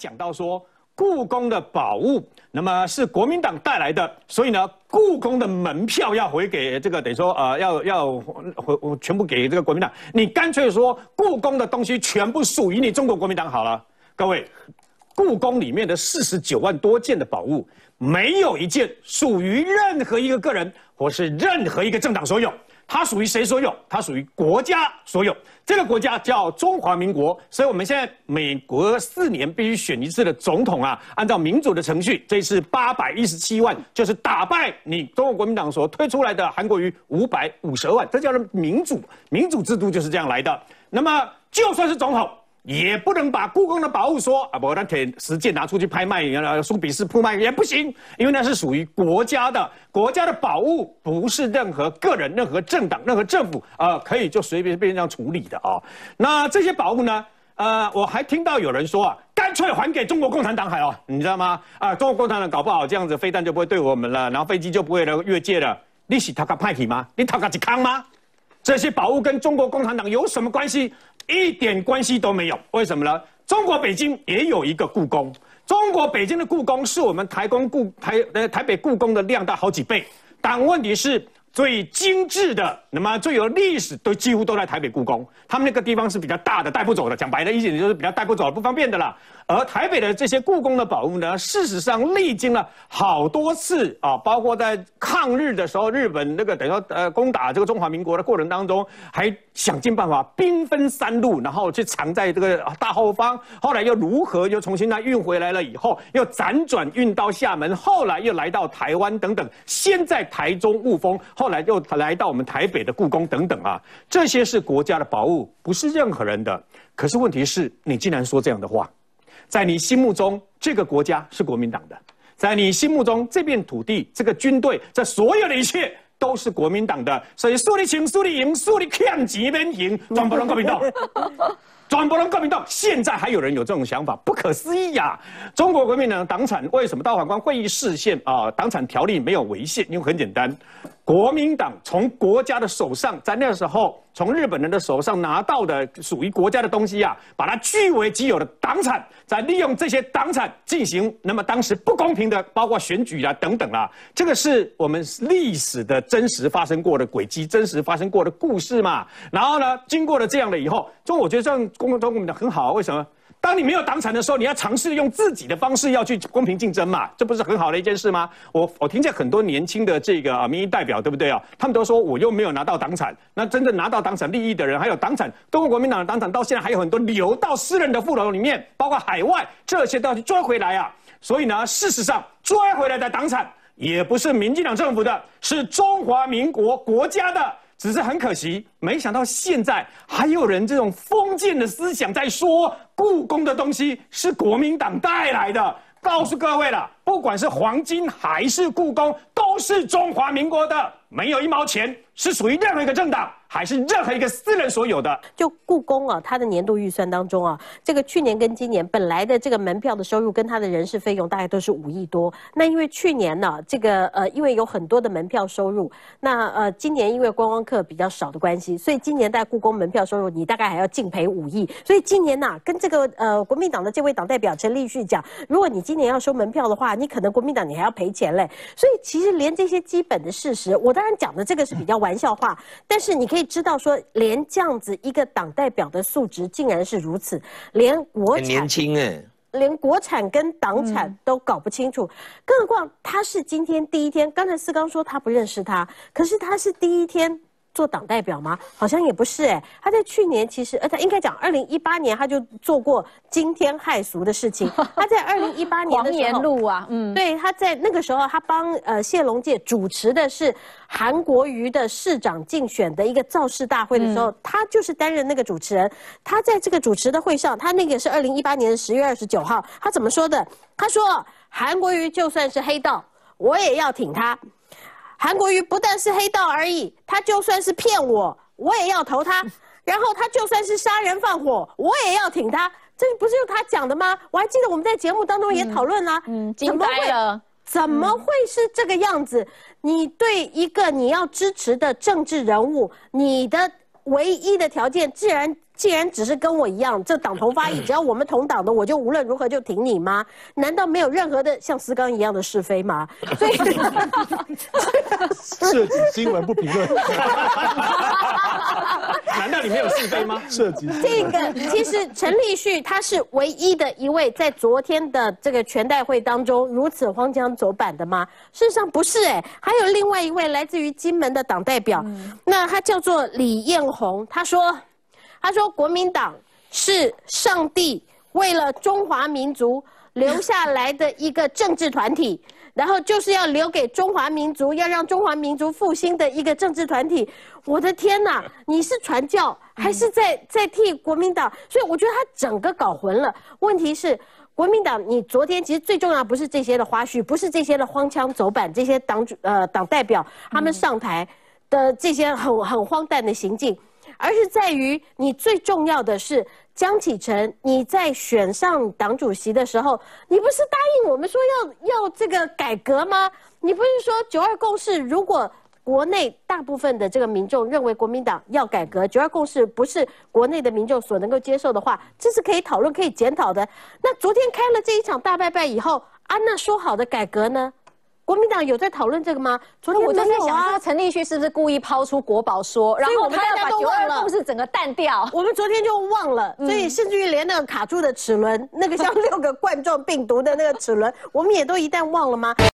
讲到说。故宫的宝物，那么是国民党带来的，所以呢，故宫的门票要回给这个，等于说呃，要要回全部给这个国民党。你干脆说故宫的东西全部属于你中国国民党好了。各位，故宫里面的四十九万多件的宝物，没有一件属于任何一个个人或是任何一个政党所有。它属于谁所有？它属于国家所有。这个国家叫中华民国，所以我们现在美国四年必须选一次的总统啊，按照民主的程序，这次八百一十七万就是打败你中国国民党所推出来的韩国瑜五百五十万，这叫做民主，民主制度就是这样来的。那么就算是总统。也不能把故宫的宝物说啊，不，那铁石剑拿出去拍卖，呃，苏比斯铺卖也不行，因为那是属于国家的，国家的宝物不是任何个人、任何政党、任何政府啊可以就随便被这样处理的啊。那这些宝物呢？呃，我还听到有人说啊，干脆还给中国共产党好哦，你知道吗？啊，中国共产党搞不好这样子飞弹就不会对我们了，然后飞机就不会来越界了。你是他个派体吗？你他个吉康吗？这些宝物跟中国共产党有什么关系？一点关系都没有，为什么呢？中国北京也有一个故宫，中国北京的故宫是我们台公故台呃台北故宫的量大好几倍，但问题是最精致的，那么最有历史都几乎都在台北故宫，他们那个地方是比较大的，带不走的，讲白了一点就是比较带不走、不方便的啦。而台北的这些故宫的宝物呢，事实上历经了好多次啊，包括在抗日的时候，日本那个等于说呃攻打这个中华民国的过程当中，还想尽办法兵分三路，然后去藏在这个大后方。后来又如何又重新再运回来了？以后又辗转运到厦门，后来又来到台湾等等。先在台中雾峰，后来又来到我们台北的故宫等等啊，这些是国家的宝物，不是任何人的。可是问题是你竟然说这样的话。在你心目中，这个国家是国民党的；在你心目中，这片土地、这个军队，这所有的一切都是国民党的。所以，树立情、树立赢、树立欠钱免刑，全部拢国民党，转不能国民党。现在还有人有这种想法，不可思议呀！中国国民党党产为什么到法官会议视线啊？党产条例没有违宪，因为很简单。国民党从国家的手上，在那时候从日本人的手上拿到的属于国家的东西啊，把它据为己有的党产，再利用这些党产进行那么当时不公平的，包括选举啊等等啊，这个是我们历史的真实发生过的轨迹，真实发生过的故事嘛。然后呢，经过了这样的以后，就我觉得这样公共中国民党很好，为什么？当你没有党产的时候，你要尝试用自己的方式要去公平竞争嘛，这不是很好的一件事吗？我我听见很多年轻的这个啊民意代表，对不对啊？他们都说我又没有拿到党产，那真正拿到党产利益的人，还有党产，中国国民党的党产到现在还有很多流到私人的富楼里面，包括海外，这些都要去追回来啊。所以呢，事实上追回来的党产也不是民进党政府的，是中华民国国家的。只是很可惜，没想到现在还有人这种封建的思想在说故宫的东西是国民党带来的。告诉各位了，不管是黄金还是故宫，都是中华民国的，没有一毛钱是属于任何一个政党。还是任何一个私人所有的，就故宫啊，它的年度预算当中啊，这个去年跟今年本来的这个门票的收入跟它的人事费用大概都是五亿多。那因为去年呢，这个呃，因为有很多的门票收入，那呃，今年因为观光客比较少的关系，所以今年在故宫门票收入你大概还要净赔五亿。所以今年呐，跟这个呃国民党的这位党代表陈立旭讲，如果你今年要收门票的话，你可能国民党你还要赔钱嘞。所以其实连这些基本的事实，我当然讲的这个是比较玩笑话，但是你可以。知道说，连这样子一个党代表的素质竟然是如此，连国产年轻哎，连国产跟党产都搞不清楚，更何况他是今天第一天。刚才四刚说他不认识他，可是他是第一天。做党代表吗？好像也不是哎，他在去年其实，呃，他应该讲二零一八年他就做过惊天骇俗的事情。他在二零一八年的时候，啊，嗯，对，他在那个时候，他帮呃谢龙介主持的是韩国瑜的市长竞选的一个造势大会的时候，他就是担任那个主持人。他在这个主持的会上，他那个是二零一八年十月二十九号，他怎么说的？他说韩国瑜就算是黑道，我也要挺他。韩国瑜不但是黑道而已，他就算是骗我，我也要投他。然后他就算是杀人放火，我也要挺他。这不是他讲的吗？我还记得我们在节目当中也讨论了。嗯，怎么会？怎么会是这个样子？你对一个你要支持的政治人物，你的唯一的条件，既然既然只是跟我一样，这党同发异，只要我们同党的，我就无论如何就挺你吗？难道没有任何的像思刚一样的是非吗？所以 涉及新闻不评论，难道你没有是非吗？涉及这个其实陈立旭他是唯一的一位在昨天的这个全代会当中如此荒腔走板的吗？事实上不是哎，还有另外一位来自于金门的党代表，那他叫做李彦宏，他说，他说国民党是上帝为了中华民族留下来的一个政治团体。然后就是要留给中华民族，要让中华民族复兴的一个政治团体。我的天哪，你是传教还是在在替国民党？所以我觉得他整个搞混了。问题是，国民党，你昨天其实最重要不是这些的花絮，不是这些的荒腔走板，这些党主呃党代表他们上台的这些很很荒诞的行径，而是在于你最重要的是。江启臣，你在选上党主席的时候，你不是答应我们说要要这个改革吗？你不是说九二共识？如果国内大部分的这个民众认为国民党要改革，九二共识不是国内的民众所能够接受的话，这是可以讨论、可以检讨的。那昨天开了这一场大拜拜以后，啊，那说好的改革呢？国民党有在讨论这个吗？昨天我就在想说，陈立旭是不是故意抛出国宝说，然后他要把九二共识整个淡掉？我们昨天就忘了，所以甚至于连那个卡住的齿轮，那个像六个冠状病毒的那个齿轮，我们也都一旦忘了吗？